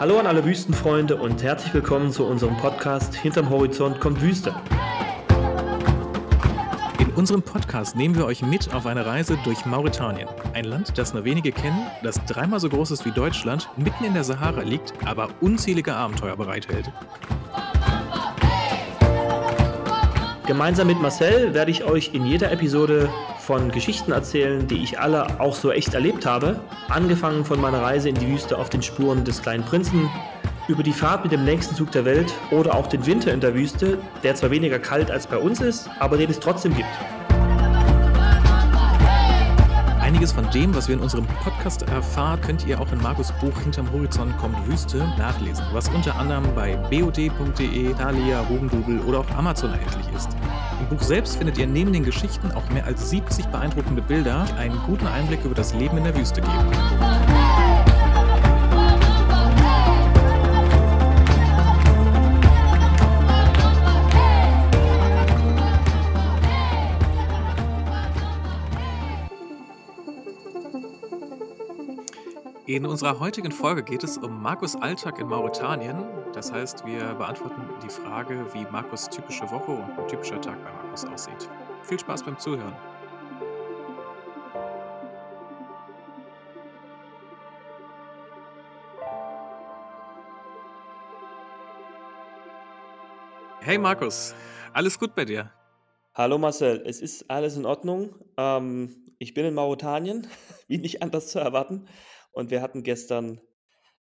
Hallo an alle Wüstenfreunde und herzlich willkommen zu unserem Podcast Hinterm Horizont kommt Wüste. In unserem Podcast nehmen wir euch mit auf eine Reise durch Mauretanien. Ein Land, das nur wenige kennen, das dreimal so groß ist wie Deutschland, mitten in der Sahara liegt, aber unzählige Abenteuer bereithält. Gemeinsam mit Marcel werde ich euch in jeder Episode von Geschichten erzählen, die ich alle auch so echt erlebt habe. Angefangen von meiner Reise in die Wüste auf den Spuren des kleinen Prinzen, über die Fahrt mit dem längsten Zug der Welt oder auch den Winter in der Wüste, der zwar weniger kalt als bei uns ist, aber den es trotzdem gibt. Einiges von dem, was wir in unserem Podcast erfahren, könnt ihr auch in Markus Buch Hinterm Horizont kommt Wüste nachlesen, was unter anderem bei bod.de, Thalia, Hugendubel oder auch Amazon erhältlich ist. Buch selbst findet ihr neben den Geschichten auch mehr als 70 beeindruckende Bilder, die einen guten Einblick über das Leben in der Wüste geben. In unserer heutigen Folge geht es um Markus Alltag in Mauretanien. Das heißt, wir beantworten die Frage, wie Markus typische Woche und ein typischer Tag bei Markus aussieht. Viel Spaß beim Zuhören. Hey Markus, alles gut bei dir? Hallo Marcel, es ist alles in Ordnung. Ähm, ich bin in Mauretanien, wie nicht anders zu erwarten. Und wir hatten gestern,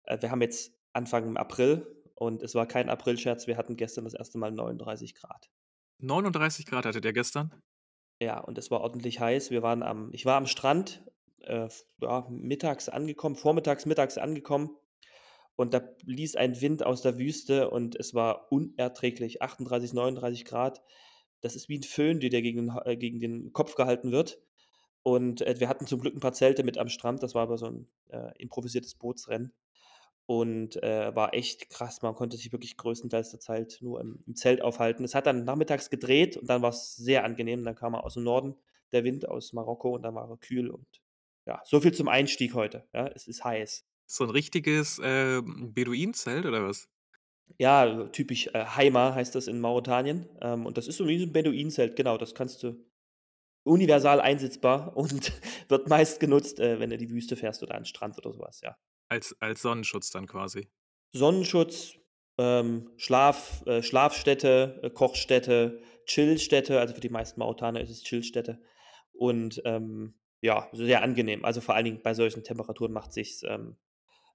äh, wir haben jetzt Anfang April und es war kein Aprilscherz, wir hatten gestern das erste Mal 39 Grad. 39 Grad hattet ihr gestern? Ja, und es war ordentlich heiß. Wir waren am, ich war am Strand, äh, ja, mittags angekommen, vormittags, mittags angekommen und da blies ein Wind aus der Wüste und es war unerträglich. 38, 39 Grad. Das ist wie ein Föhn, der dir gegen, äh, gegen den Kopf gehalten wird. Und äh, wir hatten zum Glück ein paar Zelte mit am Strand. Das war aber so ein äh, improvisiertes Bootsrennen. Und äh, war echt krass. Man konnte sich wirklich größtenteils der Zeit nur im, im Zelt aufhalten. Es hat dann nachmittags gedreht und dann war es sehr angenehm. Dann kam er aus dem Norden, der Wind aus Marokko, und dann war er kühl. Und ja, so viel zum Einstieg heute. Ja, es ist heiß. So ein richtiges äh, Beduinenzelt oder was? Ja, typisch äh, Haima heißt das in Mauretanien. Ähm, und das ist so wie ein Beduinenzelt, genau. Das kannst du universal einsetzbar und wird meist genutzt, äh, wenn du die Wüste fährst oder an den Strand oder sowas, ja. Als, als Sonnenschutz dann quasi. Sonnenschutz, ähm, Schlaf, äh, Schlafstätte, äh, Kochstätte, Chillstätte, also für die meisten Mauretaner ist es Chillstätte. Und ähm, ja, sehr angenehm. Also vor allen Dingen bei solchen Temperaturen macht sich's, ähm,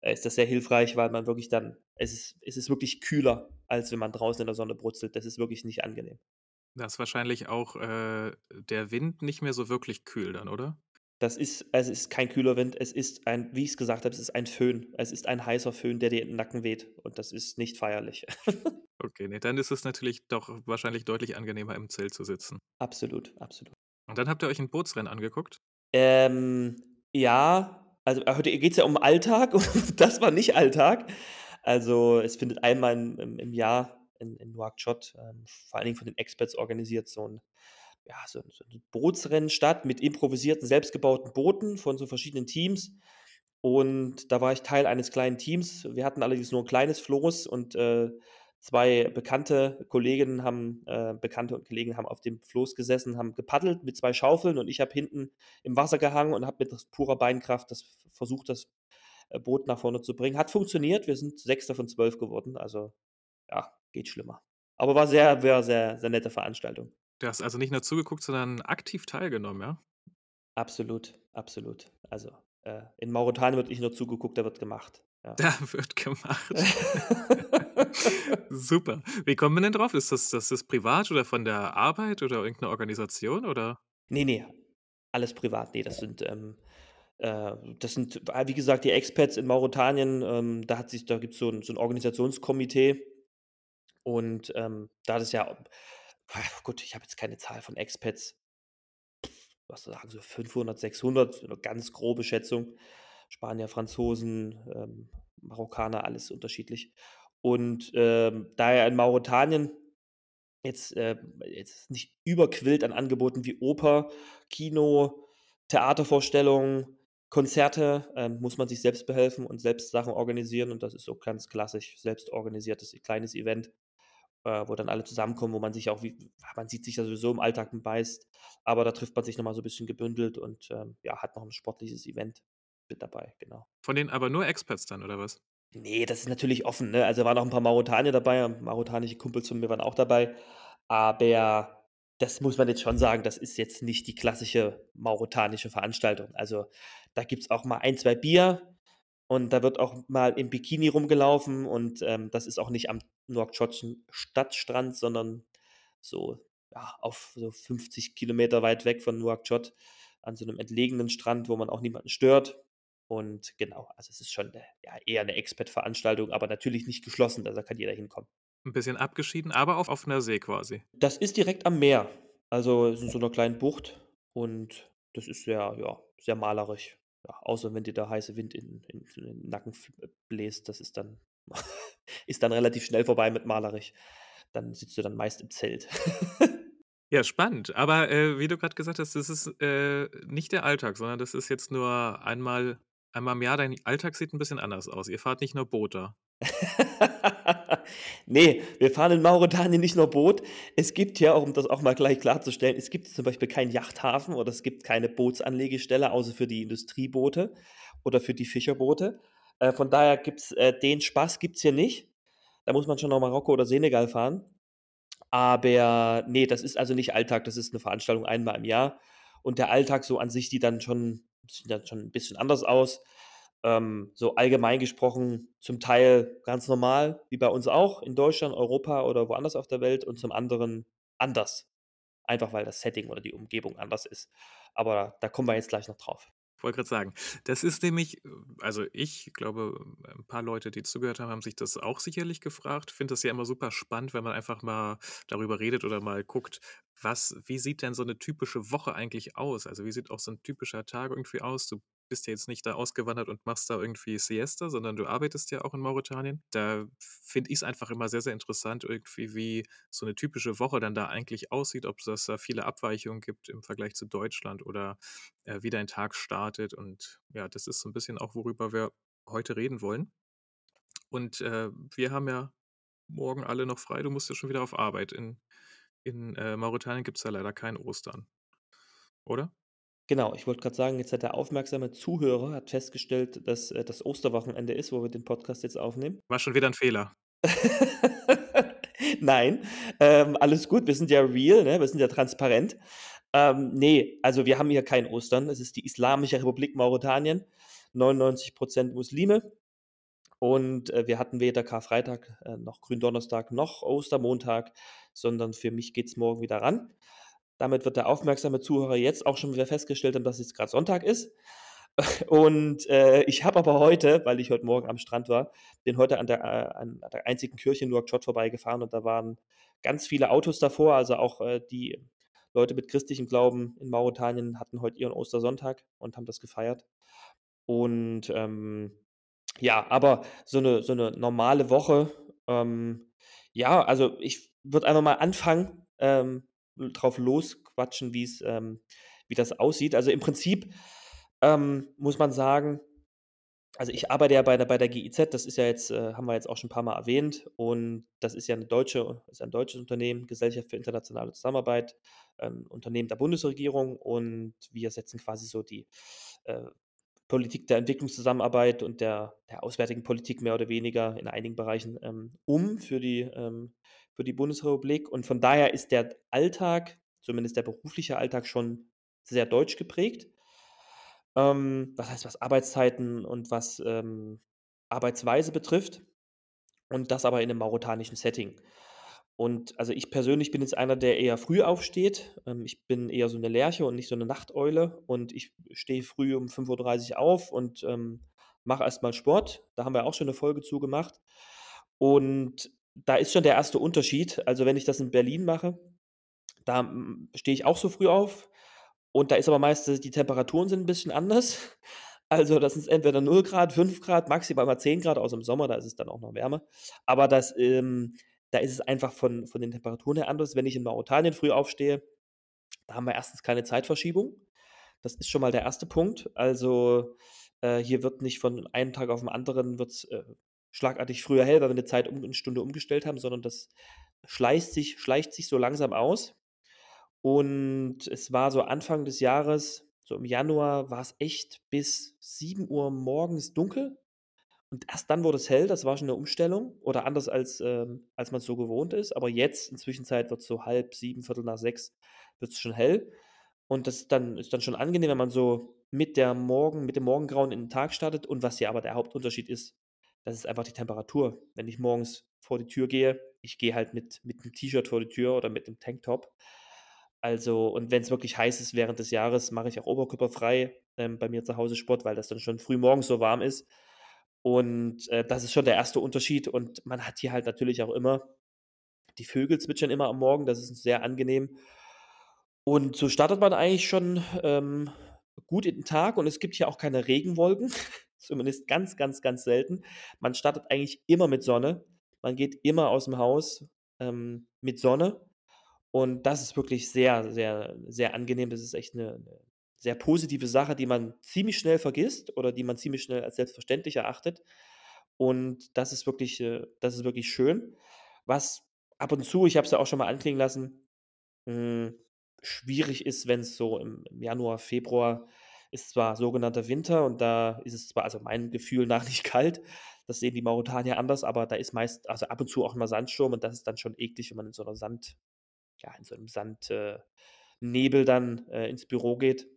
äh, ist das sehr hilfreich, weil man wirklich dann, es ist, es ist wirklich kühler, als wenn man draußen in der Sonne brutzelt. Das ist wirklich nicht angenehm. Da ist wahrscheinlich auch äh, der Wind nicht mehr so wirklich kühl dann, oder? Das ist, es ist kein kühler Wind, es ist ein, wie ich es gesagt habe, es ist ein Föhn. Es ist ein heißer Föhn, der dir in den Nacken weht. Und das ist nicht feierlich. okay, nee, dann ist es natürlich doch wahrscheinlich deutlich angenehmer, im Zelt zu sitzen. Absolut, absolut. Und dann habt ihr euch ein Bootsrennen angeguckt? Ähm, ja, also äh, heute geht es ja um Alltag und das war nicht Alltag. Also es findet einmal im, im Jahr in, in Nouakchott, ähm, vor allen Dingen von den Experts organisiert, so ein, ja, so, so ein Bootsrennen statt mit improvisierten, selbstgebauten Booten von so verschiedenen Teams. Und da war ich Teil eines kleinen Teams. Wir hatten allerdings nur ein kleines Floß und äh, zwei bekannte Kolleginnen haben, äh, Bekannte und Kollegen haben auf dem Floß gesessen, haben gepaddelt mit zwei Schaufeln und ich habe hinten im Wasser gehangen und habe mit purer Beinkraft das versucht, das äh, Boot nach vorne zu bringen. Hat funktioniert. Wir sind Sechster von zwölf geworden. Also ja, geht schlimmer. Aber war sehr, sehr, sehr, sehr nette Veranstaltung. Du hast also nicht nur zugeguckt, sondern aktiv teilgenommen, ja? Absolut, absolut. Also äh, in Mauretanien wird nicht nur zugeguckt, da wird gemacht. Ja. Da wird gemacht. Super. Wie kommen wir denn drauf? Ist das, das ist privat oder von der Arbeit oder irgendeine Organisation oder? Nee, nee, alles privat. Nee, das sind, ähm, äh, das sind, wie gesagt, die Expats in Mauretanien. Ähm, da hat sich, da gibt so es so ein Organisationskomitee und ähm, da das ja, gut, ich habe jetzt keine Zahl von Expats, was sagen, so 500, 600, eine ganz grobe Schätzung. Spanier, Franzosen, ähm, Marokkaner, alles unterschiedlich. Und ähm, da er in Mauretanien jetzt, äh, jetzt nicht überquillt an Angeboten wie Oper, Kino, Theatervorstellungen, Konzerte, ähm, muss man sich selbst behelfen und selbst Sachen organisieren und das ist so ganz klassisch selbst organisiertes kleines Event, äh, wo dann alle zusammenkommen, wo man sich auch wie man sieht sich ja sowieso im Alltag beißt, aber da trifft man sich noch mal so 'n bisschen gebündelt und, ähm, ja, hat noch 'n sportliches Event mit dabei, genau. Von denen aber nur Expats dann oder was? Ne, das ist natürlich offen, ne? Also, waren auch 'n paar Mauretanier dabei und marokkanische Kumpels von mir waren auch dabei, aber das muss man jetzt schon sagen, das ist jetzt nicht die klassische mauretanische Veranstaltung. Also, da gibt's auch mal 1, 2 Bier und da wird auch mal im Bikini rumgelaufen und, ähm, das ist auch nicht am Nouakchotschen Stadtstrand, sondern so, ja, auf so 50 Kilometer weit weg von Nouakchott an so 'nem entlegenen Strand, wo man auch niemanden stört. Und genau, also, es ist schon 'ne ja, eher 'ne Expat-Veranstaltung, aber natürlich nicht geschlossen, also, da kann jeder hinkommen. 'N bisschen abgeschieden, aber auf offener See quasi. Das ist direkt am Meer. Also, in so 'ner kleinen Bucht und das ist sehr ja, sehr malerisch. Ja, außer wenn dir der heiße Wind in in in den Nacken äh, bläst, das ist dann ist dann relativ schnell vorbei mit malerisch. Dann sitzt du dann meist im Zelt. Ja, spannend. Aber, äh, wie du grad gesagt hast, das ist, äh, nicht der Alltag, sondern das ist jetzt nur einmal einmal im Jahr. Dein Alltag sieht 'n bisschen anders aus. Ihr fahrt nicht nur Boot da. Ne, wir fahren in Mauretanien nicht nur Boot. Es gibt ja, um das auch mal gleich klarzustellen es gibt zum Beispiel keinen Yachthafen oder es gibt keine Bootsanlegestelle, außer für die Industrieboote oder für die Fischerboote. Äh, von daher gibt's äh, den Spaß gibt's hier nicht. Da muss man schon nach Marokko oder Senegal fahren. Aber ne, das ist also nicht Alltag, das ist 'ne Veranstaltung einmal im Jahr. Und der Alltag so an sich sieht dann schon sieht dann schon 'n bisschen anders aus. Ähm, so allgemein gesprochen zum Teil ganz normal, wie bei uns auch in Deutschland, Europa oder woanders auf der Welt und zum anderen anders. Einfach weil das Setting oder die Umgebung anders ist. Aber da kommen wir jetzt gleich noch drauf. Wollte grad sagen, das ist nämlich also, ich glaube, 'n paar Leute, die zugehört haben, haben sich das auch sicherlich gefragt. Finde das ja immer super spannend, wenn man einfach mal darüber redet oder mal guckt, was wie sieht denn so 'ne typische Woche eigentlich aus? Also, wie sieht auch so 'n typischer Tag irgendwie aus? Du bist ja jetzt nicht da ausgewandert und machst da irgendwie Siesta, sondern du arbeitest ja auch in Mauretanien. Da finde ich's einfach immer sehr, sehr interessant irgendwie, wie so 'ne typische Woche dann da eigentlich aussieht, ob das da viele Abweichungen gibt im Vergleich zu Deutschland oder, äh, wie dein Tag startet. Und ja, das ist so 'n bisschen auch, worüber wir heute reden wollen. Und, äh, wir haben ja morgen alle noch frei. Du musst ja schon wieder auf Arbeit. In in, äh, Mauretanien gibt's ja leider kein Ostern, oder? Genau, ich wollte grad sagen, jetzt hat der aufmerksame Zuhörer hat festgestellt, dass, äh, das Osterwochenende ist, wo wir den Podcast jetzt aufnehmen. War schon wieder 'n Fehler. Nein, ähm, alles gut. Wir sind ja real, ne? Wir sind ja transparent. Ähm, ne, also, wir haben hier kein Ostern. Es ist die Islamische Republik Mauretanien, 99 % Muslime. Und, äh, wir hatten weder Karfreitag, äh, noch Gründonnerstag noch Ostermontag, sondern für mich geht's morgen wieder ran. Damit wird der aufmerksame Zuhörer jetzt auch schon wieder festgestellt haben, dass jetzt grad Sonntag ist. Und, äh, ich habe aber heute, weil ich heute Morgen am Strand war bin heute an der äh, an der einzigen Kirche in Nouakchott vorbeigefahren und da waren ganz viele Autos davor. Also, auch, äh, die Leute mit christlichem Glauben in Mauretanien hatten heute ihren Ostersonntag und haben das gefeiert. Und, ähm, ja, aber so 'ne so 'ne normale Woche, ähm, ja, also, ich würde einfach mal anfangen, ähm, drauf losquatschen, wie's ähm, wie das aussieht. Also, im Prinzip, ähm, muss man sagen also, ich arbeite ja bei der bei der GIZ, das ist ja jetzt äh, haben wir jetzt auch schon paar Mal erwähnt und das ist ja 'ne deutsche ist ja 'n deutsches Unternehmen, Gesellschaft für internationale Zusammenarbeit, ähm, Unternehmen der Bundesregierung und wir setzen quasi so die, äh, Politik der Entwicklungszusammenarbeit und der der auswärtigen Politik mehr oder weniger in einigen Bereichen, ähm, um für die ähm, für die Bundesrepublik. Und von daher ist der Alltag, zumindest der berufliche Alltag, schon sehr deutsch geprägt. Ähm, was heißt, was Arbeitszeiten und was, ähm, Arbeitsweise betrifft und das aber in 'nem mauretanischen Setting. Und, also, ich persönlich bin jetzt einer, der eher früh aufsteht. Ähm, ich bin eher so 'ne Lerche und nicht so 'ne Nachteule und ich stehe früh um 5:30 auf und, ähm, mache erst mal Sport. Da haben wir auch schon 'ne Folge zu gemacht. Und da ist schon der 1. Unterschied. Also, wenn ich das in Berlin mache, da, hm, stehe ich auch so früh auf und da ist aber meist die Temperaturen sind 'n bisschen anders. Also, das ist entweder 0 Grad, 5 Grad, maximal mal 10 Grad, außer im Sommer, da ist es dann auch noch wärmer. Aber das ähm, da ist es einfach von von den Temperaturen her anders. Wenn ich in Mauretanien früh aufstehe, da haben wir 1. keine Zeitverschiebung. Das ist schon mal der erste Punkt. Also, äh, hier wird nicht von einem Tag auf 'n anderen wird's, äh, schlagartig früher hell, weil wir 'ne Zeit um 'ne Stunde umgestellt haben, sondern das schleicht sich schleicht sich so langsam aus. Und es war so Anfang des Jahres, so im Januar, war's echt bis 7:00 morgens dunkel und erst dann wurde es hell. Das war schon 'ne Umstellung oder anders als, ähm als man's so gewohnt ist. Aber jetzt, inzwischen Zeit wird's so 5:30, 5:45 wird's schon hell. Und das ist dann ist dann schon angenehm, wenn man so mit der Morgen mit dem Morgengrauen in den Tag startet. Und was ja aber der Hauptunterschied ist, das ist einfach die Temperatur. Wenn ich morgens vor die Tür gehe ich gehe halt mit mit 'nem T-Shirt vor die Tür oder mit 'nem Tanktop. Also und wenn's wirklich heiß ist während des Jahres, mache ich auch oberkörperfrei, ähm, bei mir zu Hause Sport, weil das dann schon früh morgens so warm ist. Und, äh, das ist schon der erste Unterschied. Und man hat hier halt natürlich auch immer die Vögel zwitschern immer am Morgen, das ist sehr angenehm. Und so startet man eigentlich schon, ähm, gut in den Tag und es gibt hier auch keine Regenwolken, zumindest ganz, ganz, ganz selten. Man startet eigentlich immer mit Sonne. Man geht immer aus'm Haus, ähm, mit Sonne. Und das ist wirklich sehr, sehr, sehr angenehm. Das ist echt 'ne 'ne sehr positive Sache, die man ziemlich schnell vergisst oder die man ziemlich schnell als selbstverständlich erachtet. Und das ist wirklich äh, das ist wirklich schön. Was ab und zu, ich habe es ja auch schon mal anklingen lassen, hm, schwierig ist, wenn's so im Januar, Februar ist zwar sogenannter Winter und da ist es zwar also meinem Gefühl nach nicht kalt, das sehen die Mauretanier anders, aber da ist meist also ab und zu auch mal Sandsturm und das ist dann schon eklig, wenn man in so 'ner Sand ja, in so 'nem Sand äh, dann, äh, ins Büro geht.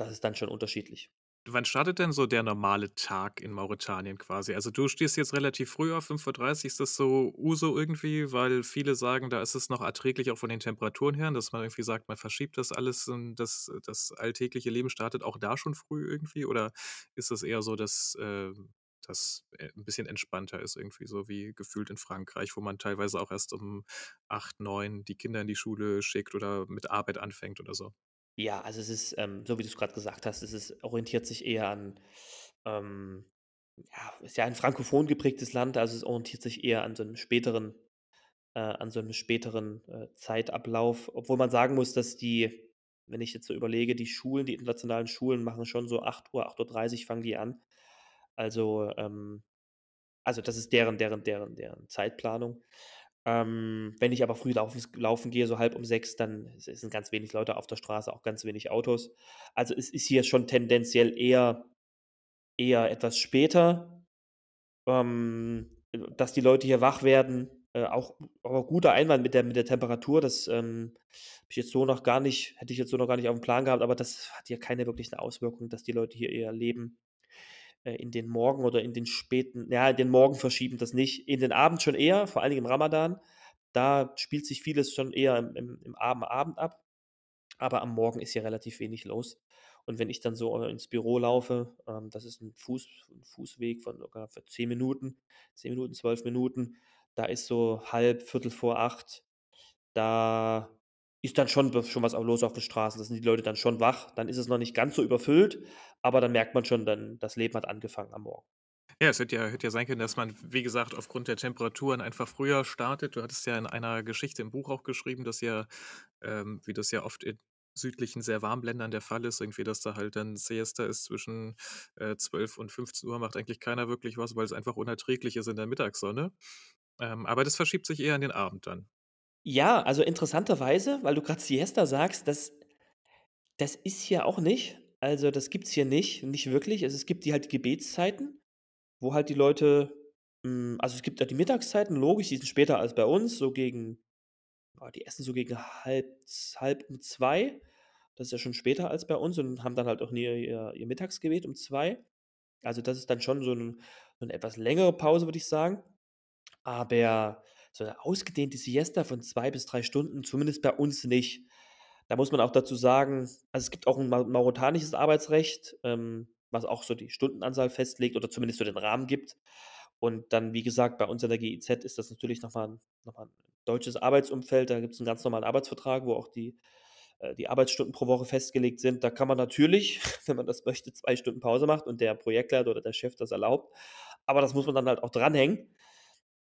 Das ist dann schon unterschiedlich. Wann startet denn so der normale Tag in Mauretanien quasi? Also, du stehst jetzt relativ früh auf, 5:30. Ist das so Uso irgendwie? Weil viele sagen, da ist es noch erträglich auch von den Temperaturen her, dass man irgendwie sagt, man verschiebt das alles und das das alltägliche Leben startet auch da schon früh irgendwie? Oder ist das eher so, dass, ähm, das, äh, 'n bisschen entspannter ist irgendwie so wie gefühlt in Frankreich, wo man teilweise auch erst um 8, 9 die Kinder in die Schule schickt oder mit Arbeit anfängt oder so? Ja, also es ist, ähm, so wie du's grad gesagt hast, es ist orientiert sich eher an, ähm ja, ist ja ein frankophon geprägtes Land, also es orientiert sich eher an so 'nem späteren äh, an so 'nem späteren, äh, Zeitablauf. Obwohl man sagen muss, dass die wenn ich jetzt so überlege, die Schulen die internationalen Schulen machen schon so 8:00, 8:30 fangen die an. Also, ähm also das ist deren deren deren deren Zeitplanung. Ähm, wenn ich aber früh laufen laufen gehe, so halb um 6, dann sind ganz wenig Leute auf der Straße, auch ganz wenig Autos. Also, es ist hier schon tendenziell eher eher etwas später, ähm, dass die Leute hier wach werden. Äh, auch aber guter Einwand mit der mit der Temperatur, das, ähm, ich jetzt so noch gar nicht hätte ich jetzt so noch gar nicht aufm Plan gehabt, aber das hat hier keine wirklichen Auswirkungen, dass die Leute hier eher leben, in den Morgen oder in den späten ja, den Morgen verschieben das nicht, in den Abend schon eher, vor allen Dingen im Ramadan. Da spielt sich vieles schon eher im im im am Abend ab, aber am Morgen ist hier relativ wenig los. Und wenn ich dann so, äh, ins Büro laufe, ähm, das ist 'n Fuß 'n Fußweg von locker für 10 Minuten 10 Minuten, 12 Minuten. Da ist so halb, 7:45 da ist dann schon schon was los auf den Straßen. Da sind die Leute dann schon wach. Dann ist es noch nicht ganz so überfüllt, aber dann merkt man schon dann, das Leben hat angefangen am Morgen. Ja, es hätte ja hätte ja sein können, dass man, wie gesagt, aufgrund der Temperaturen einfach früher startet. Du hattest ja in einer Geschichte im Buch auch geschrieben, dass ja, ähm, wie das ja oft in südlichen, sehr warmen Ländern der Fall ist, irgendwie, dass da halt dann Siesta ist zwischen, äh, 12 und 15:00 macht eigentlich keiner wirklich was, weil's einfach unerträglich ist in der Mittagssonne. Ähm, aber das verschiebt sich eher in den Abend dann. Ja, also interessanterweise, weil du grad Siesta sagst, das das ist hier auch nicht. Also, das gibt's hier nicht nicht wirklich. Also, es gibt die halt Gebetszeiten, wo halt die Leute hm, also, es gibt ja die Mittagszeiten, logisch, die sind später als bei uns, so gegen ah, die essen so gegen halb halb um 2. Das ist ja schon später als bei uns und haben dann halt auch ihr ihr ihr Mittagsgebet um 2. Also, das ist dann schon so 'n so 'ne etwas längere Pause, würde ich sagen. Aber so 'ne ausgedehnte Siesta von 2 bis 3 Stunden, zumindest bei uns nicht. Da muss man auch dazu sagen also, es gibt auch 'n mau mauretanisches Arbeitsrecht, ähm, was auch so die Stundenanzahl festlegt oder zumindest so den Rahmen gibt. Und dann, wie gesagt, bei uns in der GIZ ist das natürlich noch mal 'n noch mal 'n deutsches Arbeitsumfeld. Da gibt's 'n ganz normalen Arbeitsvertrag, wo auch die äh, die Arbeitsstunden pro Woche festgelegt sind. Da kann man natürlich, wenn man das möchte, 2 Stunden Pause machen und der Projektleiter oder der Chef das erlaubt. Aber das muss man dann halt auch dranhängen.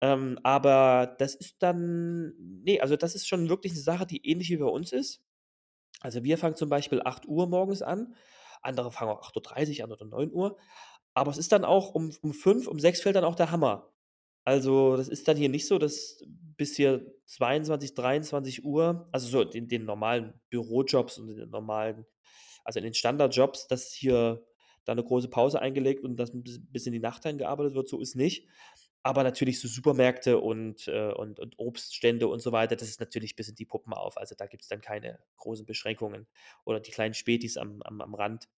Ähm, aber das ist dann ne, also, das ist schon wirklich 'ne Sache, die ähnlich wie bei uns ist. Also, wir fangen zum Beispiel 8:00 morgens an, andere fangen auch 8:30 an oder 9:00, aber es ist dann auch um um 5, um 6 fällt dann auch der Hammer. Also, das ist dann hier nicht so, dass bis hier 22:00, 23:00, also so in den normalen Bürojobs und in den normalen also in den Standardjobs, dass hier da 'ne große Pause eingelegt und dass bis in die Nacht dann gearbeitet wird, so ist nicht. Aber natürlich so Supermärkte und, äh und und Obststände und so weiter, das ist natürlich bis in die Puppen auf. Also, da gibt's dann keine großen Beschränkungen. Oder die kleinen Spätis am am am Rand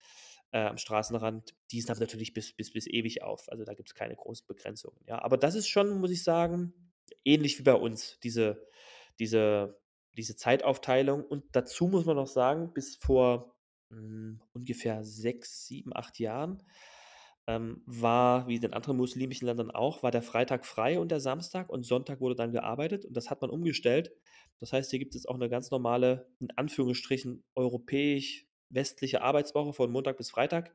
äh, am Straßenrand, die sind natürlich bis bis bis ewig auf. Also, da gibt's keine großen Begrenzungen, ja. Aber das ist schon, muss ich sagen, ähnlich wie bei uns, diese diese diese Zeitaufteilung. Und dazu muss man noch sagen, bis vor, hm, ungefähr 6, 7, 8 Jahren, ähm, war, wie in den anderen muslimischen Ländern auch, war der Freitag frei und der Samstag und Sonntag wurde dann gearbeitet und das hat man umgestellt. Das heißt, hier gibt es auch 'ne ganz normale, in Anführungsstrichen, europäisch-westliche Arbeitswoche von Montag bis Freitag.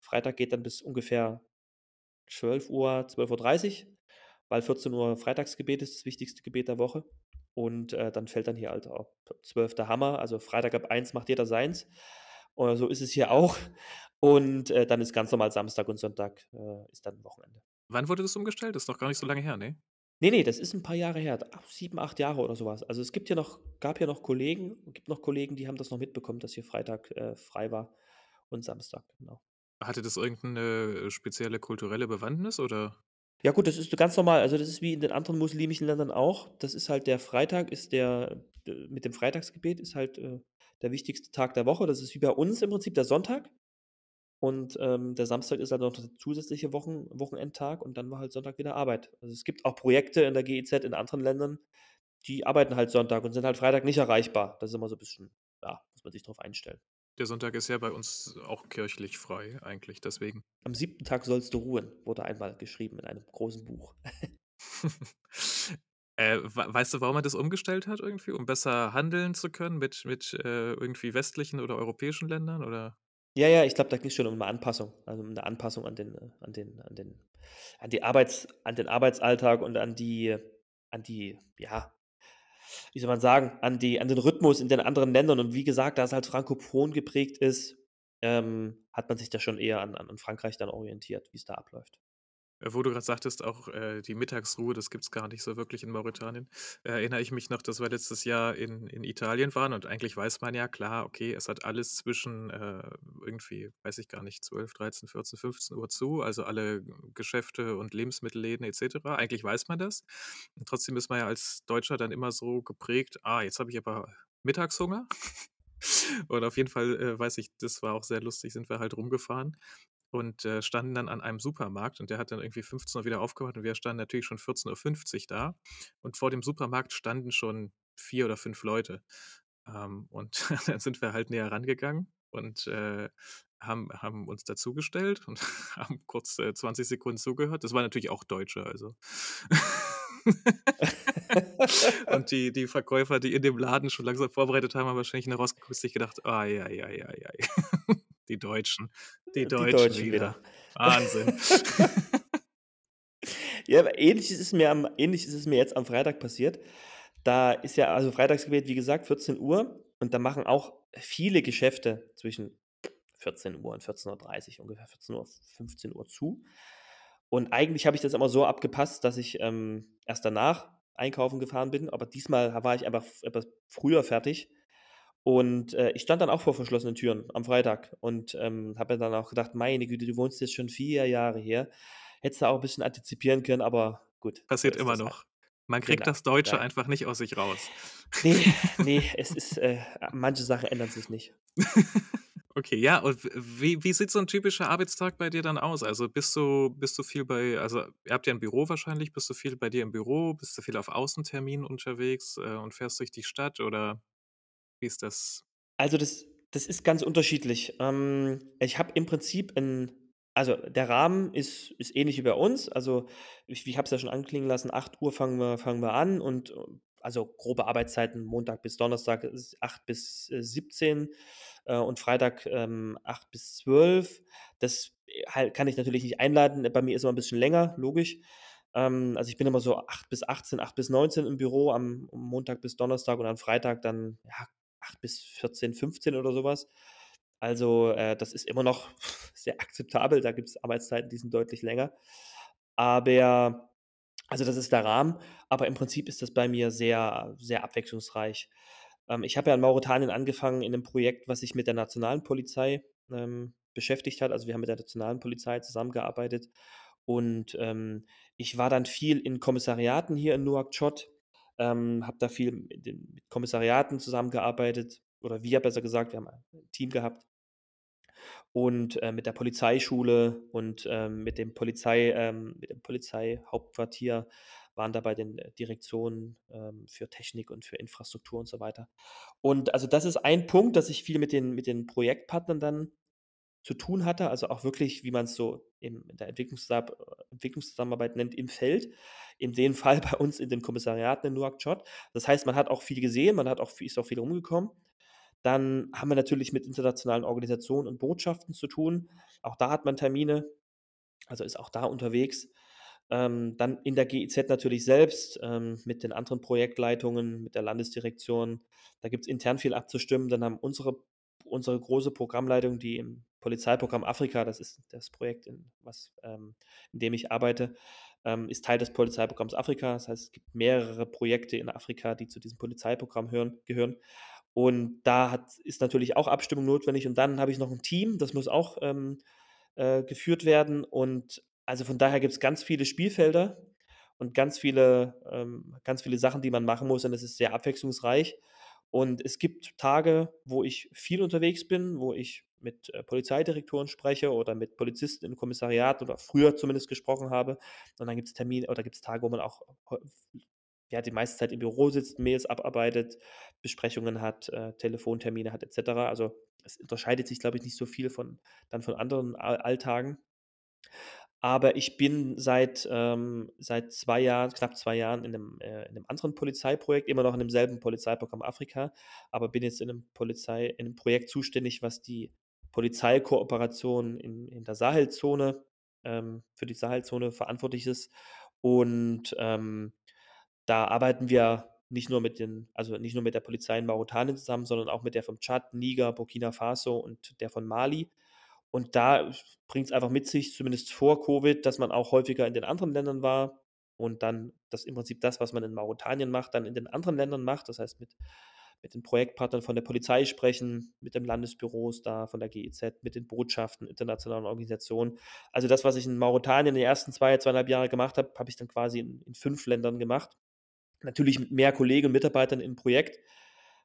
Freitag geht dann bis ungefähr 12:00, 12:30, weil 14:00 Freitagsgebet ist, das wichtigste Gebet der Woche. Und, äh, dann fällt dann hier halt ab 12 der Hammer. Also, Freitag ab 1 macht jeder seins. Und so ist es hier auch. Und, äh, dann ist ganz normal Samstag und Sonntag, äh, ist dann Wochenende. Wann wurde das umgestellt? Das ist doch gar nicht so lange her, ne? Ne, ne, das ist 'n paar Jahre her, ach, 7, 8 Jahre oder so was. Also, es gibt hier noch gab hier noch Kollegen gibt noch Kollegen, die haben das noch mitbekommen, dass hier Freitag, äh, frei war und Samstag, genau. Hatte das irgend 'ne spezielle kulturelle Bewandtnis, oder? Ja gut, das ist ganz normal. Also, das ist wie in den anderen muslimischen Ländern auch. Das ist halt der Freitag ist der mit dem Freitagsgebet ist halt, äh, der wichtigste Tag der Woche. Das ist wie bei uns im Prinzip der Sonntag. Und, ähm, der Samstag ist halt noch der zusätzliche Wochen Wochenendtag und dann war halt Sonntag wieder Arbeit. Also, es gibt auch Projekte in der GIZ in anderen Ländern, die arbeiten halt Sonntag und sind halt Freitag nicht erreichbar. Das ist immer so bisschen ja, muss man sich drauf einstellen. Der Sonntag ist ja bei uns auch kirchlich frei eigentlich, deswegen. „Am 7. Tag sollst du ruhen“, wurde einmal geschrieben in einem großen Buch. Äh, wei weißt du, warum er das umgestellt hat irgendwie, um besser handeln zu können mit mit, äh, irgendwie westlichen oder europäischen Ländern, oder? Ja, ja, ich glaube, da ging's schon um 'ne Anpassung, also um 'ne Anpassung an den, äh an den an den an die Arbeits an den Arbeitsalltag und an die an die ja, wie soll man sagen, an die an den Rhythmus in den anderen Ländern. Und wie gesagt, da es halt frankophon geprägt ist, ähm, hat man sich da schon eher an an an Frankreich dann orientiert, wie's da abläuft. Äh, wo du grad sagtest auch, äh, die Mittagsruhe, das gibt's gar nicht so wirklich in Mauretanien. Erinnere ich mich noch, dass wir letztes Jahr in in Italien waren und eigentlich weiß man ja, klar, okay, es hat alles zwischen, äh, irgendwie, weiß ich gar nicht, 12, 13, 14, 15:00 zu, also alle Geschäfte und Lebensmittelläden et cetera. Eigentlich weiß man das. Und trotzdem ist man ja als Deutscher dann immer so geprägt: „Ah, jetzt habe ich aber Mittagshunger.“ Und auf jeden Fall, äh, weiß ich, das war auch sehr lustig, sind wir halt rumgefahren und, äh, standen dann an einem Supermarkt und der hat dann irgendwie 15:00 wieder aufgemacht und wir standen natürlich schon 14:50 da. Und vor dem Supermarkt standen schon 4 oder 5 Leute. Ähm, und dann sind wir halt näher rangegangen und, äh, haben haben uns dazugestellt und haben kurz, äh, 20 Sekunden zugehört. Das waren natürlich auch Deutsche, also. Und die die Verkäufer, die in dem Laden schon langsam vorbereitet haben, haben wahrscheinlich nur rausgeguckt, sich gedacht: „Ai, ai, ai, ai, ai. Die Deutschen, die Äh, die Deutschen Deutschen wieder. wieder. Wahnsinn.“ Ja, aber ähnlich ist es mir am ähnlich ist es mir jetzt am Freitag passiert. Da ist ja also Freitagsgebet, wie gesagt, 14:00 und da machen auch viele Geschäfte zwischen 14:00 und 14:30, ungefähr 14:00, 15:00 zu. Und eigentlich habe ich das immer so abgepasst, dass ich, ähm, erst danach einkaufen gefahren bin, aber diesmal war ich einfach etwas früher fertig. Und, äh, ich stand dann auch vor verschlossenen Türen am Freitag und, ähm, habe dann auch gedacht: „Meine Güte, du wohnst jetzt schon 4 Jahre hier. Hättest du auch 'n bisschen antizipieren können“, aber gut, Passiert immer das halt. noch. Man kriegt Genau, das Deutsche ja. einfach nicht aus sich raus. Ne, ne, es ist, äh manche Sachen ändern sich nicht. Okay, ja, und wie wie sieht so 'n typischer Arbeitstag bei dir dann aus? Also, bist du bist du viel bei also, ihr habt ja 'n Büro wahrscheinlich. Bist du viel bei dir im Büro? Bist du viel auf Außenterminen unterwegs, äh, und fährst durch die Stadt, oder wie ist das? Also, das das ist ganz unterschiedlich. Ähm, ich habe im Prinzip 'n also, der Rahmen ist ist ähnlich wie bei uns. Also, ich ich habe es ja schon anklingen lassen, 8:00 fangen wir fangen wir an und, äh also, grobe Arbeitszeiten Montag bis Donnerstag ist 8 bis, äh, 17, äh, und Freitag, ähm, 8 bis 12. Das, äh, halt kann ich natürlich nicht einleiten. Bei mir ist immer 'n bisschen länger, logisch. Ähm, also, ich bin immer so 8 bis 18, 8 bis 19 im Büro am Montag bis Donnerstag und am Freitag dann, ja, 8 bis 14, 15 oder sowas. Also, äh, das ist immer noch sehr akzeptabel. Da gibt es Arbeitszeiten, die sind deutlich länger. Aber also, das ist der Rahmen, aber im Prinzip ist das bei mir sehr sehr abwechslungsreich. Ähm, ich habe ja in Mauretanien angefangen in 'nem Projekt, was sich mit der nationalen Polizei, ähm, beschäftigt hat. Also, wir haben mit der nationalen Polizei zusammengearbeitet und, ähm, ich war dann viel in Kommissariaten hier in Nouakchott, ähm, habe da viel mit mit Kommissariaten zusammengearbeitet oder wir besser gesagt, wir haben ein Team gehabt und, äh, mit der Polizeischule und, ähm, mit dem Polizei ähm, mit dem Polizeihauptquartier, waren da bei den, äh, Direktionen, ähm, für Technik und für Infrastruktur und so weiter. Und also, das ist ein Punkt, dass ich viel mit den mit den Projektpartnern dann zu tun hatte, also auch wirklich, wie man's so in der Entwicklungszusammen Entwicklungszusammenarbeit nennt, im Feld. In dem Fall bei uns in den Kommissariaten in Nouakchott. Das heißt, man hat auch viel gesehen, man hat auch ist auch viel rumgekommen. Dann haben wir natürlich mit internationalen Organisationen und Botschaften zu tun. Auch da hat man Termine, also ist auch da unterwegs. Ähm, dann in der GIZ natürlich selbst, ähm, mit den anderen Projektleitungen, mit der Landesdirektion. Da gibt's intern viel abzustimmen. Dann haben unsere unsere große Programmleitung, die im Polizeiprogramm Afrika, das ist das Projekt, in was ähm, in dem ich arbeite, ähm, ist Teil des Polizeiprogramms Afrika. Das heißt, es gibt mehrere Projekte in Afrika, die zu diesem Polizeiprogramm hören gehören. Und da hat ist natürlich auch Abstimmung notwendig. Und dann habe ich noch 'n Team, das muss auch, ähm, äh, geführt werden. Und also, von daher gibt's ganz viele Spielfelder und ganz viele ähm, ganz viele Sachen, die man machen muss und es ist sehr abwechslungsreich. Und es gibt Tage, wo ich viel unterwegs bin, wo ich mit, äh, Polizeidirektoren spreche oder mit Polizisten im Kommissariat oder früher zumindest gesprochen habe. Und dann gibt's Termine oder gibt's Tage, wo man auch ja, die meiste Zeit im Büro sitzt, Mails abarbeitet, Besprechungen hat, äh, Telefontermine hat et cetera. Also, es unterscheidet sich, glaube ich, nicht so viel von dann von anderen Alltagen. Aber ich bin seit ähm, seit 2 Jahren knapp 2 Jahren in 'nem äh, in 'nem anderen Polizeiprojekt, immer noch in demselben Polizeiprogramm Afrika, aber bin jetzt in 'nem Polizei in 'nem Projekt zuständig, was die Polizeikooperation in in der Sahelzone ähm, für die Sahelzone verantwortlich ist. Und, ähm, da arbeiten wir nicht nur mit den also, nicht nur mit der Polizei in Mauretanien zusammen, sondern auch mit der vom Tschad, Niger, Burkina Faso und der von Mali. Und da bringt's einfach mit sich, zumindest vor Covid, dass man auch häufiger in den anderen Ländern war und dann das im Prinzip das, was man in Mauretanien macht, dann in den anderen Ländern macht. Das heißt, mit mit den Projektpartnern von der Polizei sprechen, mit den Landesbüros da von der GIZ, mit den Botschaften, internationalen Organisationen. Also, das, was ich in Mauretanien die ersten 2, 2,5 Jahre gemacht habe, habe ich dann quasi in in 5 Ländern gemacht. Natürlich mit mehr Kollegen und Mitarbeitern im Projekt,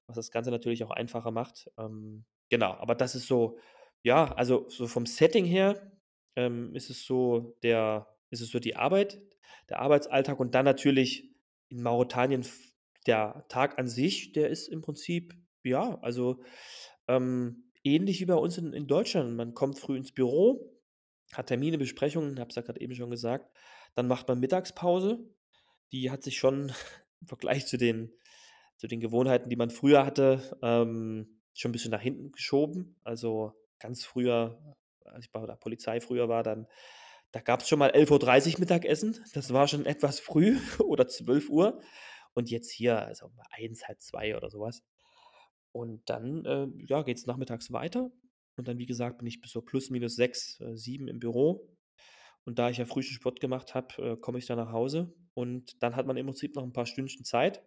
was das Ganze natürlich auch einfacher macht. Ähm, genau, aber das ist so ja, also, so vom Setting her, ähm, ist es so der ist es so die Arbeit, der Arbeitsalltag und dann natürlich in Mauretanien der Tag an sich, der ist im Prinzip, ja, also, ähm, ähnlich wie bei uns in in Deutschland. Man kommt früh ins Büro, hat Termine, Besprechungen, habe es ja grad eben schon gesagt. Dann macht man Mittagspause. Die hat sich schon im Vergleich zu den zu den Gewohnheiten, die man früher hatte, ähm, schon 'n bisschen nach hinten geschoben. Also, ganz früher, als ich bei der Polizei früher war, dann da gab's schon mal 11:30 Mittagessen. Das war schon etwas früh oder 12:00. Und jetzt hier, also, um 1, 1:30 oder so was. Und dann, äh, ja, geht's nachmittags weiter. Und dann, wie gesagt, bin ich bis so plus minus 6, äh, 7 im Büro. Und da ich ja früh schon Sport gemacht habe, äh, komme ich dann nach Hause und dann hat man im Prinzip noch 'n paar Stündchen Zeit.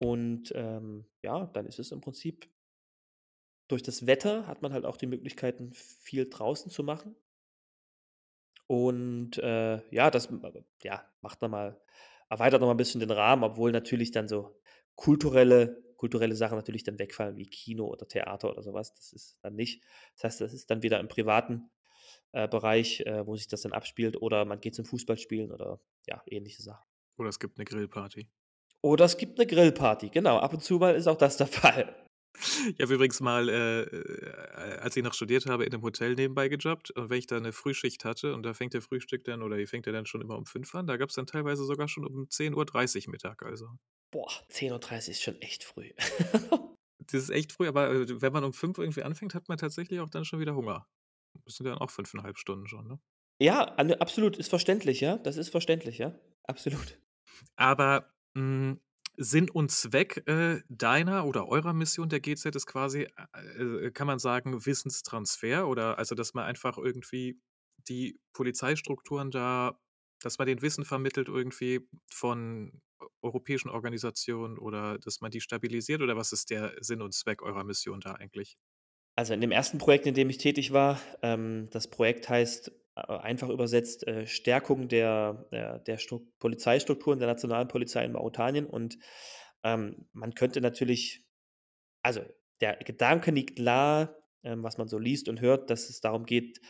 Und, ähm, ja, dann ist es im Prinzip durch das Wetter hat man halt auch die Möglichkeiten, viel draußen zu machen. Und, äh, ja, das äh, ja, macht noch mal erweitert noch mal 'n bisschen den Rahmen, obwohl natürlich dann so kulturelle kulturelle Sachen natürlich dann wegfallen wie Kino oder Theater oder so was. Das ist dann nicht. Das heißt, das ist dann wieder im privaten, äh, Bereich, äh, wo sich das dann abspielt oder man geht zum Fußballspielen oder, ja, ähnliche Sachen. Oder es gibt 'ne Grillparty. Oder es gibt 'ne Grillparty, genau. Ab und zu mal ist auch das der Fall. Ich habe übrigens mal, äh, äh, als ich noch studiert habe, in 'nem Hotel nebenbei gejobbt. Und wenn ich da 'ne Frühschicht hatte und da fängt der Frühstück dann oder fängt ja dann schon immer um 5 an, da gab's dann teilweise sogar schon um 10:30 Mittag, also. Boah, 10:30 ist schon echt früh. Das ist echt früh, aber, äh, wenn man um 5 irgendwie anfängt, hat man tatsächlich auch dann schon wieder Hunger. Das sind ja dann auch 5,5 Stunden schon, ne? Ja, absolut, ist verständlich, ja. Das ist verständlich, ja. Absolut. Aber, hm, Sinn und Zweck, äh, deiner oder eurer Mission der GZ ist quasi, äh, äh, kann man sagen, Wissenstransfer oder also, dass man einfach irgendwie die Polizeistrukturen da dass man den Wissen vermittelt irgendwie von eu europäischen Organisationen oder dass man die stabilisiert oder was ist der Sinn und Zweck eurer Mission da eigentlich? Also, in dem ersten Projekt, in dem ich tätig war ähm, das Projekt heißt, einfach übersetzt, äh, „Stärkung der der der Stru Polizeistrukturen der nationalen Polizei in Mauretanien“ und, ähm, man könnte natürlich also, der Gedanke liegt nahe, ähm, was man so liest und hört, dass es darum geht,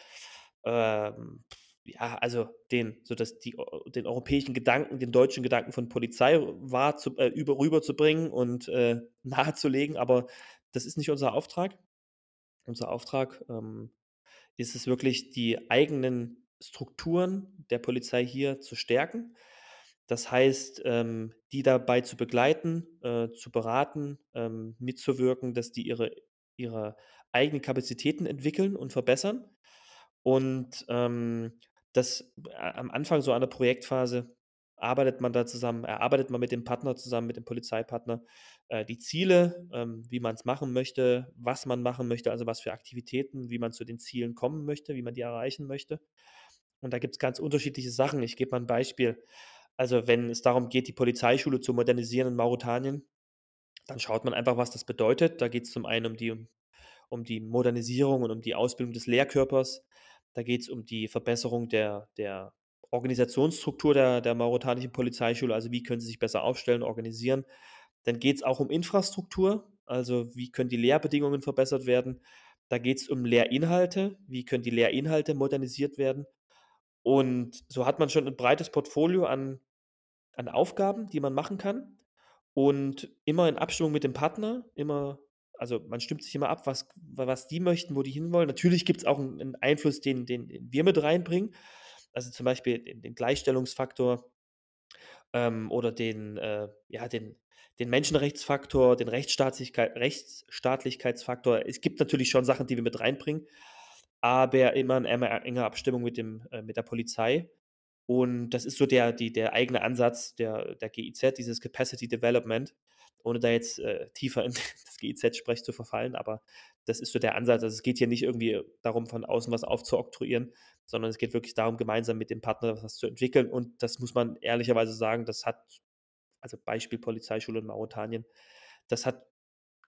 ähm, ja, also, den so dass die den europäischen Gedanken, den deutschen Gedanken von Polizei wahr zu äh, über rüberzubringen und, äh, nahezulegen, aber das ist nicht unser Auftrag. Unser Auftrag, ähm, ist es wirklich, die eigenen Strukturen der Polizei hier zu stärken. Das heißt, ähm, die dabei zu begleiten, äh, zu beraten, ähm, mitzuwirken, dass die ihre ihre eigenen Kapazitäten entwickeln und verbessern. Und, ähm, das a am Anfang so der Projektphase arbeitet man da zusammen erarbeitet man mit dem Partner zusammen, mit dem Polizeipartner, äh, die Ziele, ähm, wie man's machen möchte, was man machen möchte, also, was für Aktivitäten, wie man zu den Zielen kommen möchte, wie man die erreichen möchte. Und da gibt's ganz unterschiedliche Sachen. Ich gebe mal 'n Beispiel. Also, wenn es darum geht, die Polizeischule zu modernisieren in Mauretanien, dann schaut man einfach, was das bedeutet. Da geht's zum einen um die um die Modernisierung und um die Ausbildung des Lehrkörpers. Da geht's um die Verbesserung der der Organisationsstruktur der der mauretanischen Polizeischule, also, wie können sie sich besser aufstellen, organisieren. Dann geht's auch um Infrastruktur, also, wie können die Lehrbedingungen verbessert werden? Da geht's um Lehrinhalte, wie können die Lehrinhalte modernisiert werden? Und so hat man schon 'n breites Portfolio an an Aufgaben, die man machen kann und immer in Abstimmung mit dem Partner, immer also, man stimmt sich immer ab, was was die möchten, wo die hinwollen. Natürlich gibt's auch 'n 'n Einfluss, den den wir mit reinbringen. Also, zum Beispiel den Gleichstellungsfaktor ähm, oder den, äh ja, den den Menschenrechtsfaktor, den Rechtsstaatlichkeit Rechtsstaatlichkeitsfaktor. Es gibt natürlich schon Sachen, die wir mit reinbringen, aber immer in enger enger Abstimmung mit dem äh, mit der Polizei. Und das ist so der die der eigene Ansatz der der GIZ, dieses Capacity Development, ohne da jetzt, äh, tiefer in das GIZ-Sprech zu verfallen, aber das ist so der Ansatz. Also, es geht hier nicht irgendwie darum, von außen was aufzuoktroyieren, sondern es geht wirklich darum, gemeinsam mit dem Partner was zu entwickeln. Und das muss man ehrlicherweise sagen, das hat also, Beispiel Polizeischule in Mauretanien, das hat